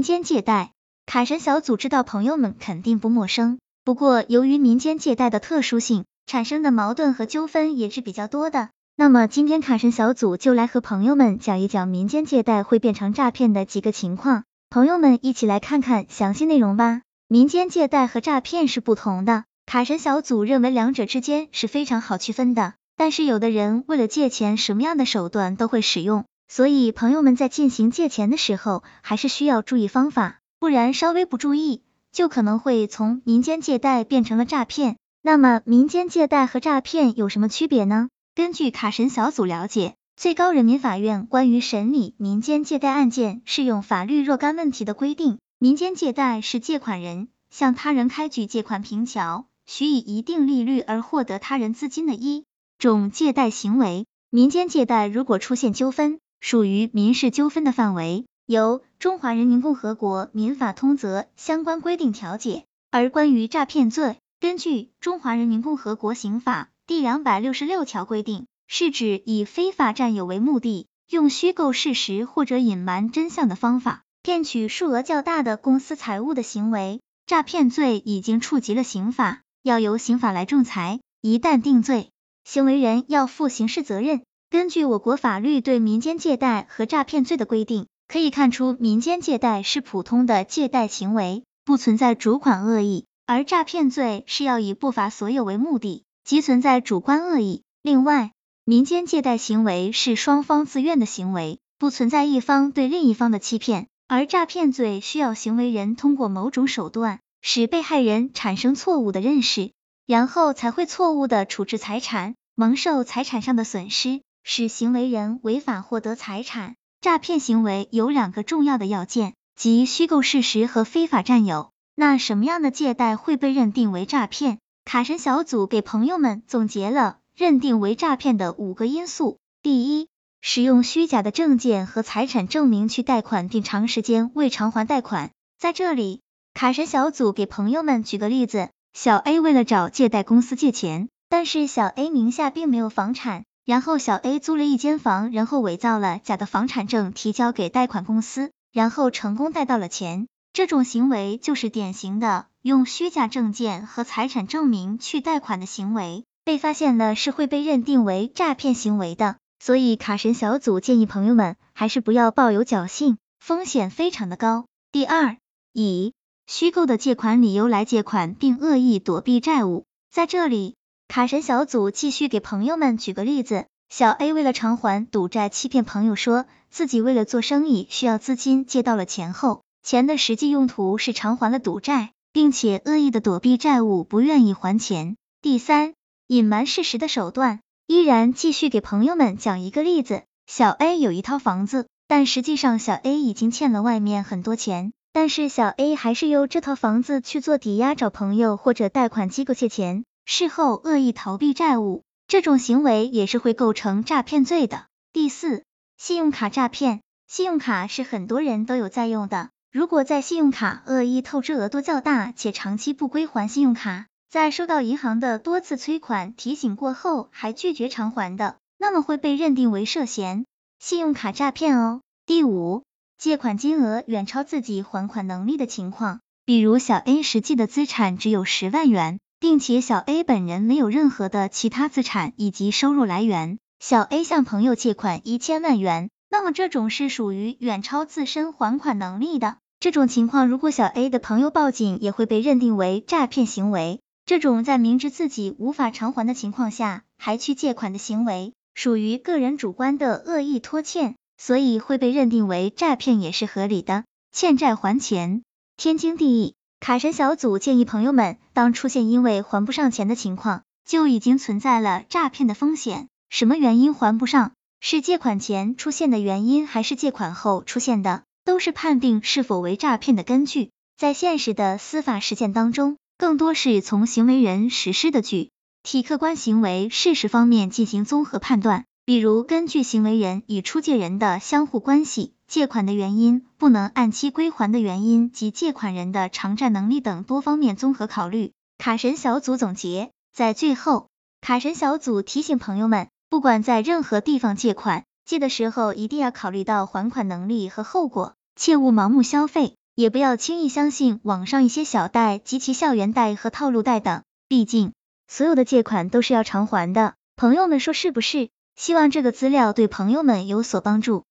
民间借贷，卡神小组知道朋友们肯定不陌生，不过由于民间借贷的特殊性，产生的矛盾和纠纷也是比较多的。那么今天卡神小组就来和朋友们讲一讲民间借贷会变成诈骗的几个情况，朋友们一起来看看详细内容吧。民间借贷和诈骗是不同的，卡神小组认为两者之间是非常好区分的。但是有的人为了借钱，什么样的手段都会使用，所以朋友们在进行借钱的时候，还是需要注意方法，不然稍微不注意，就可能会从民间借贷变成了诈骗。那么民间借贷和诈骗有什么区别呢？根据卡神小组了解，最高人民法院关于审理民间借贷案件适用法律若干问题的规定。民间借贷是借款人向他人开具借款凭条，许以一定利率而获得他人资金的一种借贷行为。民间借贷如果出现纠纷，属于民事纠纷的范围，由《中华人民共和国民法通则》相关规定调解。而关于诈骗罪，根据《中华人民共和国刑法》第两百六十六条规定，是指以非法占有为目的，用虚构事实或者隐瞒真相的方法。骗取数额较大的公司财物的行为，诈骗罪已经触及了刑法，要由刑法来仲裁。一旦定罪，行为人要负刑事责任。根据我国法律对民间借贷和诈骗罪的规定，可以看出，民间借贷是普通的借贷行为，不存在主款恶意；而诈骗罪是要以不法所有为目的，即存在主观恶意。另外，民间借贷行为是双方自愿的行为，不存在一方对另一方的欺骗。而诈骗罪需要行为人通过某种手段，使被害人产生错误的认识，然后才会错误的处置财产，蒙受财产上的损失，使行为人违法获得财产。诈骗行为有两个重要的要件，即虚构事实和非法占有。那什么样的借贷会被认定为诈骗？卡神小组给朋友们总结了认定为诈骗的五个因素。第一。使用虚假的证件和财产证明去贷款，并长时间未偿还贷款。在这里，卡神小组给朋友们举个例子：小 A 为了找借贷公司借钱，但是小 A 名下并没有房产，然后小 A 租了一间房，然后伪造了假的房产证提交给贷款公司，然后成功贷到了钱。这种行为就是典型的用虚假证件和财产证明去贷款的行为，被发现了是会被认定为诈骗行为的。所以卡神小组建议朋友们还是不要抱有侥幸，风险非常的高。第二，以虚构的借款理由来借款，并恶意躲避债务。在这里，卡神小组继续给朋友们举个例子：小 A 为了偿还赌债，欺骗朋友说自己为了做生意需要资金，借到了钱后，钱的实际用途是偿还了赌债，并且恶意的躲避债务，不愿意还钱。第三，隐瞒事实的手段。依然继续给朋友们讲一个例子，小 A 有一套房子，但实际上小 A 已经欠了外面很多钱，但是小 A 还是用这套房子去做抵押，找朋友或者贷款机构借钱，事后恶意逃避债务，这种行为也是会构成诈骗罪的。第四，信用卡诈骗，信用卡是很多人都有在用的，如果在信用卡恶意透支额度较大，且长期不归还信用卡。在收到银行的多次催款提醒过后，还拒绝偿还的，那么会被认定为涉嫌信用卡诈骗哦。第五，借款金额远超自己还款能力的情况，比如小 A 实际的资产只有十万元，并且小 A 本人没有任何的其他资产以及收入来源，小 A 向朋友借款一千万元，那么这种是属于远超自身还款能力的。这种情况，如果小 A 的朋友报警，也会被认定为诈骗行为。这种在明知自己无法偿还的情况下还去借款的行为，属于个人主观的恶意拖欠，所以会被认定为诈骗也是合理的。欠债还钱，天经地义。卡神小组建议朋友们，当出现因为还不上钱的情况，就已经存在了诈骗的风险。什么原因还不上？是借款前出现的原因，还是借款后出现的？都是判定是否为诈骗的根据。在现实的司法实践当中。更多是从行为人实施的具体客观行为事实方面进行综合判断，比如根据行为人与出借人的相互关系借款的原因不能按期归还的原因及借款人的偿债能力等多方面综合考虑。卡神小组总结在最后卡神小组提醒朋友们不管在任何地方借款借的时候一定要考虑到还款能力和后果切勿盲目消费也不要轻易相信网上一些小贷及其校园贷和套路贷等。毕竟所有的借款都是要偿还的。朋友们说是不是？希望这个资料对朋友们有所帮助。